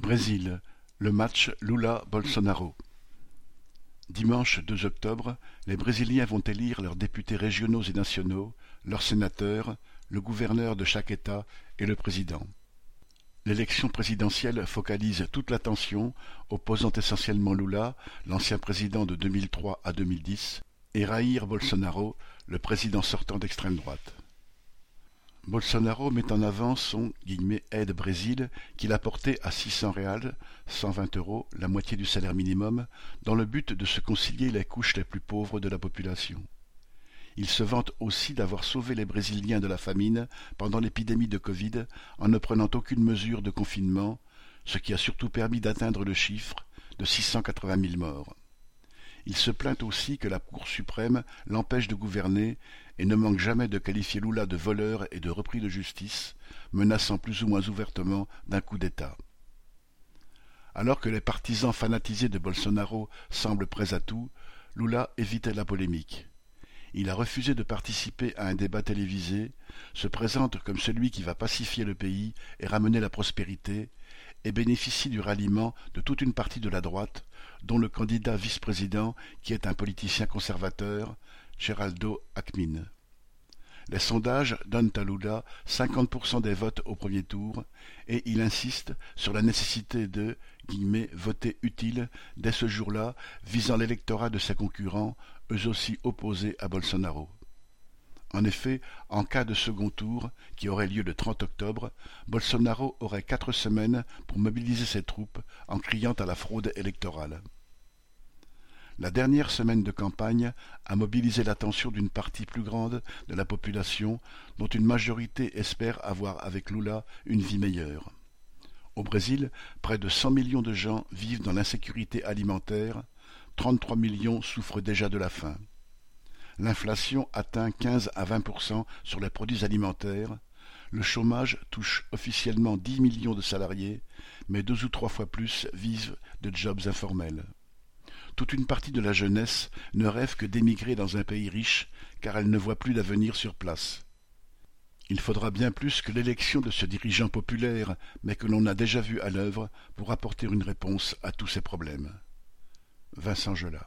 Brésil, le match Lula-Bolsonaro. Dimanche 2 octobre, les Brésiliens vont élire leurs députés régionaux et nationaux, leurs sénateurs, le gouverneur de chaque État et le président. L'élection présidentielle focalise toute l'attention, opposant essentiellement Lula, l'ancien président de 2003 à 2010, et Jair Bolsonaro, le président sortant d'extrême droite. Bolsonaro met en avant son « aide Brésil » qu'il a porté à six cents réals, cent vingt euros, la moitié du salaire minimum, dans le but de se concilier les couches les plus pauvres de la population. Il se vante aussi d'avoir sauvé les Brésiliens de la famine pendant l'épidémie de Covid en ne prenant aucune mesure de confinement, ce qui a surtout permis d'atteindre le chiffre de six cent quatre-vingt mille morts. Il se plaint aussi que la Cour suprême l'empêche de gouverner et ne manque jamais de qualifier Lula de voleur et de repris de justice, menaçant plus ou moins ouvertement d'un coup d'État. Alors que les partisans fanatisés de Bolsonaro semblent prêts à tout, Lula évitait la polémique. Il a refusé de participer à un débat télévisé, se présente comme celui qui va pacifier le pays et ramener la prospérité, et bénéficie du ralliement de toute une partie de la droite, dont le candidat vice-président qui est un politicien conservateur, Geraldo Alckmin. Les sondages donnent à Lula 50% des votes au premier tour et il insiste sur la nécessité de « voter utile » dès ce jour-là, visant l'électorat de ses concurrents, eux aussi opposés à Bolsonaro. En effet, en cas de second tour, qui aurait lieu le 30 octobre, Bolsonaro aurait quatre semaines pour mobiliser ses troupes en criant à la fraude électorale. La dernière semaine de campagne a mobilisé l'attention d'une partie plus grande de la population dont une majorité espère avoir avec Lula une vie meilleure. Au Brésil, près de cent millions de gens vivent dans l'insécurité alimentaire, trente-trois millions souffrent déjà de la faim l'inflation atteint 15 à 20% sur les produits alimentaires, le chômage touche officiellement 10 millions de salariés, mais deux ou trois fois plus vivent de jobs informels. Toute une partie de la jeunesse ne rêve que d'émigrer dans un pays riche, car elle ne voit plus d'avenir sur place. Il faudra bien plus que l'élection de ce dirigeant populaire, mais que l'on a déjà vu à l'œuvre, pour apporter une réponse à tous ces problèmes. Vincent Gelat